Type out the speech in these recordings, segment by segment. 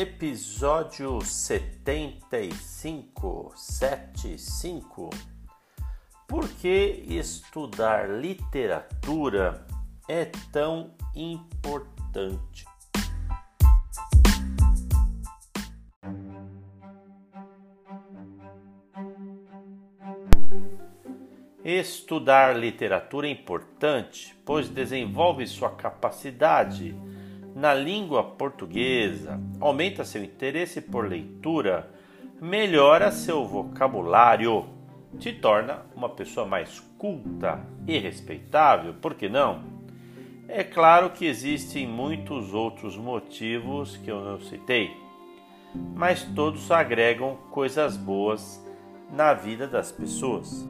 Episódio 75, 75. Por que estudar literatura é tão importante? Estudar literatura é importante, pois desenvolve sua capacidade na língua portuguesa, aumenta seu interesse por leitura, melhora seu vocabulário, te torna uma pessoa mais culta e respeitável, por que não? É claro que existem muitos outros motivos que eu não citei, mas todos agregam coisas boas na vida das pessoas.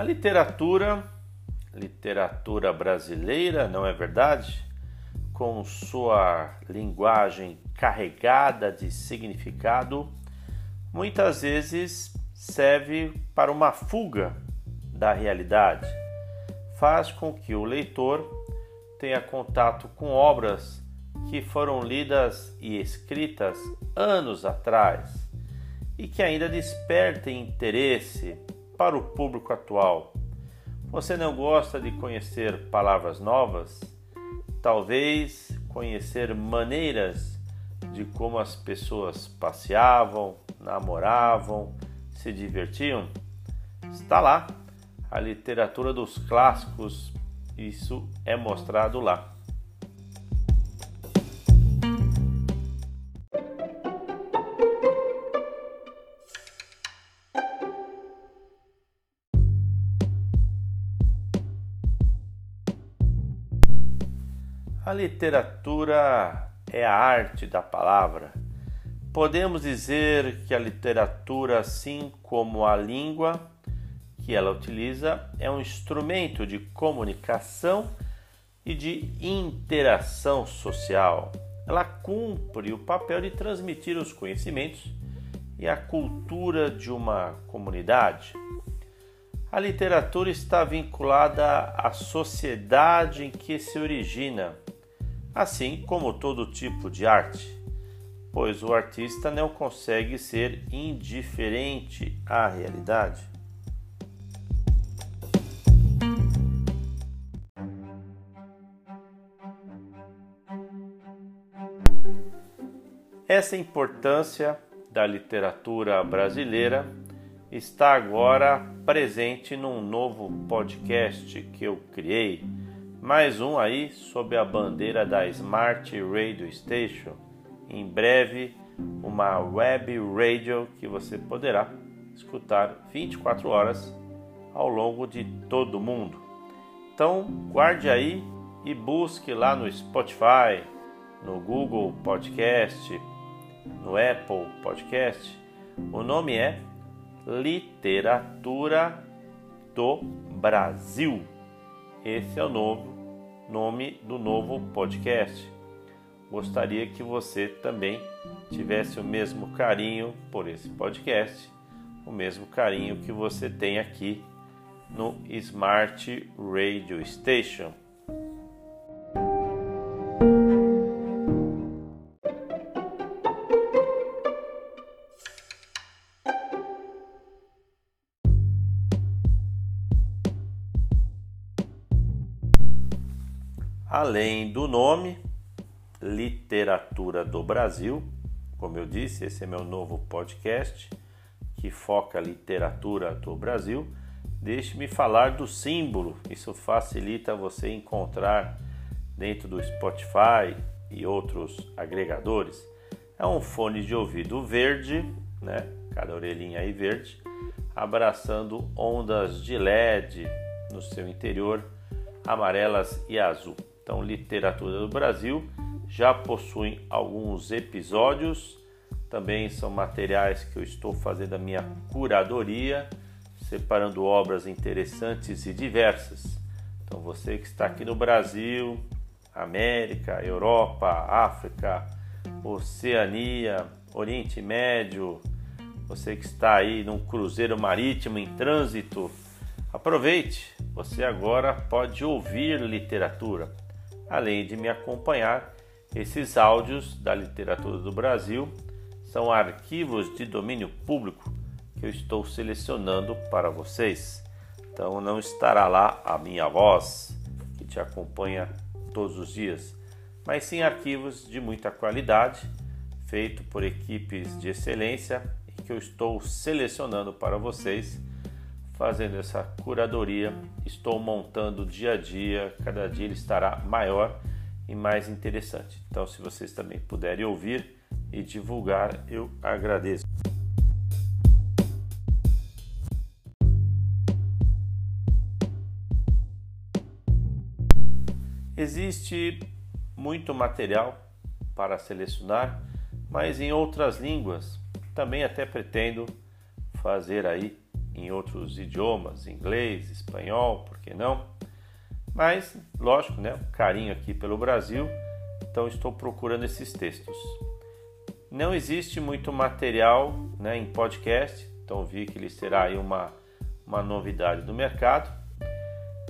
A literatura, literatura brasileira, não é verdade? Com sua linguagem carregada de significado, muitas vezes serve para uma fuga da realidade. Faz com que o leitor tenha contato com obras que foram lidas e escritas anos atrás e que ainda despertem interesse para o público atual. Você não gosta de conhecer palavras novas? Talvez conhecer maneiras de como as pessoas passeavam, namoravam, se divertiam? Está lá. A literatura dos clássicos, isso é mostrado lá. A literatura é a arte da palavra. Podemos dizer que a literatura, assim como a língua que ela utiliza, é um instrumento de comunicação e de interação social. Ela cumpre o papel de transmitir os conhecimentos e a cultura de uma comunidade. A literatura está vinculada à sociedade em que se origina assim como todo tipo de arte, pois o artista não consegue ser indiferente à realidade. Essa importância da literatura brasileira está agora presente num novo podcast que eu criei mais um aí sob a bandeira da Smart Radio Station. Em breve, uma web radio que você poderá escutar 24 horas ao longo de todo o mundo. Então, guarde aí e busque lá no Spotify, no Google Podcast, no Apple Podcast. O nome é Literatura do Brasil. Esse é o novo nome do novo podcast. Gostaria que você também tivesse o mesmo carinho por esse podcast, o mesmo carinho que você tem aqui no Smart Radio Station. Além do nome, Literatura do Brasil, como eu disse, esse é meu novo podcast que foca a literatura do Brasil. Deixe-me falar do símbolo, isso facilita você encontrar dentro do Spotify e outros agregadores. É um fone de ouvido verde, né? Cada orelhinha aí verde, abraçando ondas de LED no seu interior, amarelas e azul. Então, Literatura do Brasil já possui alguns episódios, também são materiais que eu estou fazendo a minha curadoria, separando obras interessantes e diversas. Então, você que está aqui no Brasil, América, Europa, África, Oceania, Oriente Médio, você que está aí num cruzeiro marítimo em trânsito, Aproveite, você agora pode ouvir literatura, além de me acompanhar. Esses áudios da literatura do Brasil são arquivos de domínio público que eu estou selecionando para vocês. Então não estará lá a minha voz que te acompanha todos os dias, mas sim arquivos de muita qualidade, feito por equipes de excelência e que eu estou selecionando para vocês, fazendo essa curadoria. Estou montando dia a dia, cada dia ele estará maior e mais interessante. Então, se vocês também puderem ouvir e divulgar, eu agradeço. Existe muito material para selecionar, mas em outras línguas. Também até pretendo fazer aí em outros idiomas, inglês, espanhol, por que não? Mas, lógico, né, carinho aqui pelo Brasil, então estou procurando esses textos. Não existe muito material né, em podcast, então vi que ele será aí uma, uma novidade do mercado.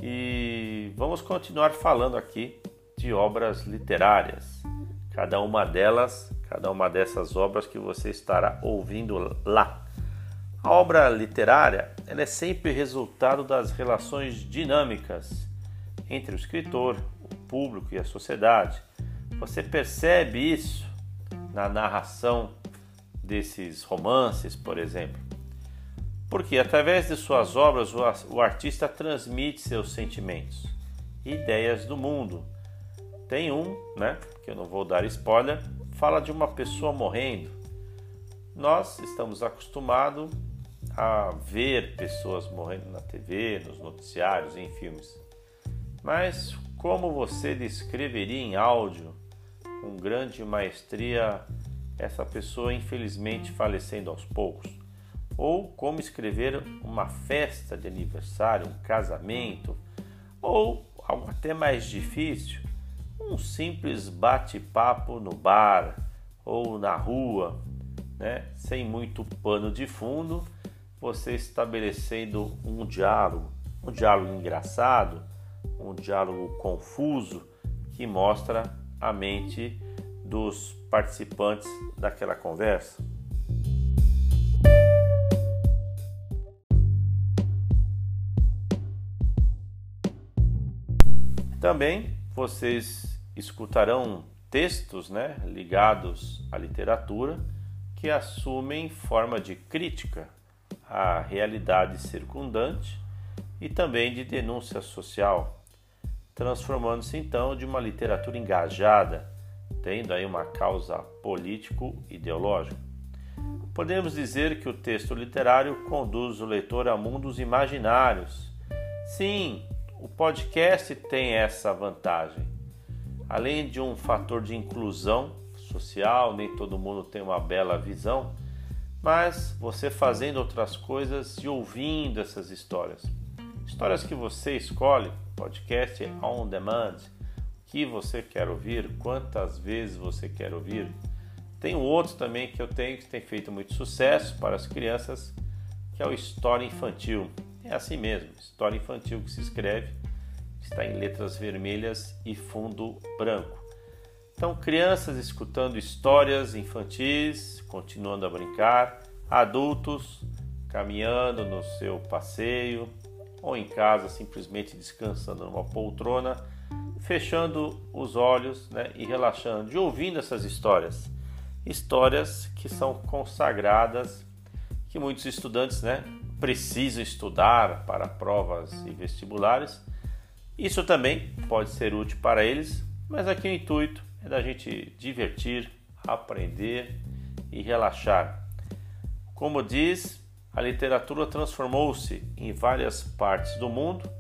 E vamos continuar falando aqui de obras literárias. Cada uma delas, cada uma dessas obras que você estará ouvindo lá. A obra literária ela é sempre resultado das relações dinâmicas entre o escritor, o público e a sociedade. Você percebe isso na narração desses romances, por exemplo. Porque através de suas obras o artista transmite seus sentimentos, ideias do mundo. Tem um, né, que eu não vou dar spoiler, fala de uma pessoa morrendo. Nós estamos acostumados a ver pessoas morrendo na TV, nos noticiários, em filmes. Mas como você descreveria em áudio, com grande maestria, essa pessoa infelizmente falecendo aos poucos? ou como escrever uma festa de aniversário, um casamento, ou algo até mais difícil, um simples bate-papo no bar ou na rua, né? sem muito pano de fundo, você estabelecendo um diálogo, um diálogo engraçado, um diálogo confuso que mostra a mente dos participantes daquela conversa. Também vocês escutarão textos né, ligados à literatura que assumem forma de crítica à realidade circundante e também de denúncia social, transformando-se então de uma literatura engajada, tendo aí uma causa político-ideológica. Podemos dizer que o texto literário conduz o leitor a mundos imaginários. Sim, o podcast tem essa vantagem. Além de um fator de inclusão social, nem todo mundo tem uma bela visão, mas você fazendo outras coisas e ouvindo essas histórias. Histórias que você escolhe, podcast on demand, que você quer ouvir, quantas vezes você quer ouvir. Tem um outro também que eu tenho que tem feito muito sucesso para as crianças, que é o História Infantil. É assim mesmo, história infantil que se escreve, está em letras vermelhas e fundo branco. Então, crianças escutando histórias infantis, continuando a brincar, adultos caminhando no seu passeio ou em casa simplesmente descansando numa poltrona, fechando os olhos né, e relaxando, e ouvindo essas histórias. Histórias que são consagradas, que muitos estudantes né, precisam estudar para provas e vestibulares. Isso também pode ser útil para eles, mas aqui o intuito é da gente divertir, aprender e relaxar. Como diz, a literatura transformou-se em várias partes do mundo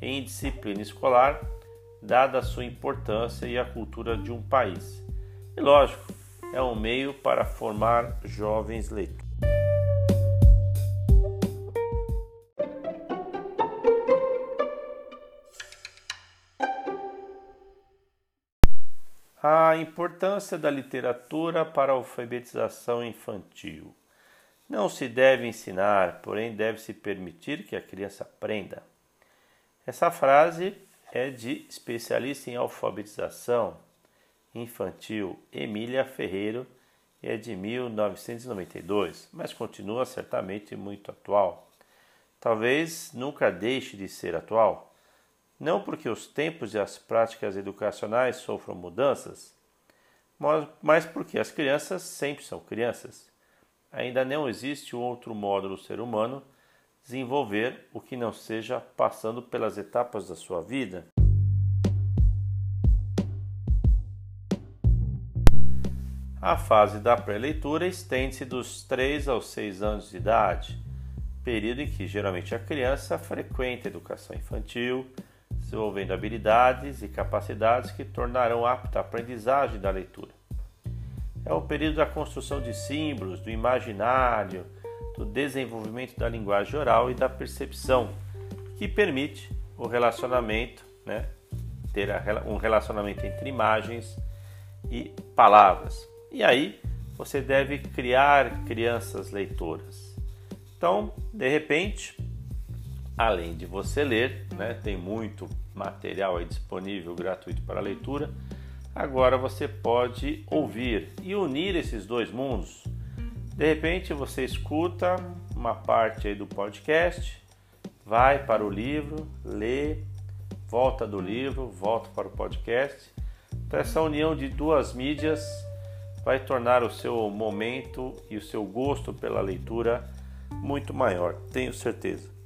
em disciplina escolar, dada a sua importância e a cultura de um país. E lógico, é um meio para formar jovens leitores. A importância da literatura para a alfabetização infantil. Não se deve ensinar, porém deve-se permitir que a criança aprenda. Essa frase é de especialista em alfabetização infantil Emília Ferreiro e é de 1992, mas continua certamente muito atual. Talvez nunca deixe de ser atual, não porque os tempos e as práticas educacionais sofram mudanças, mas porque as crianças sempre são crianças. Ainda não existe outro modo do ser humano desenvolver o que não seja passando pelas etapas da sua vida. A fase da pré-leitura estende-se dos 3 aos 6 anos de idade, período em que geralmente a criança frequenta a educação infantil, desenvolvendo habilidades e capacidades que tornarão apta a aprendizagem da leitura. É o período da construção de símbolos, do imaginário, do desenvolvimento da linguagem oral e da percepção, que permite o relacionamento, né, ter um relacionamento entre imagens e palavras. E aí você deve criar crianças leitoras. Então, de repente, além de você ler, né, tem muito material disponível gratuito para leitura. Agora você pode ouvir e unir esses dois mundos. De repente você escuta uma parte do podcast, vai para o livro, lê, volta do livro, volta para o podcast. Então essa união de duas mídias vai tornar o seu momento e o seu gosto pela leitura muito maior, tenho certeza.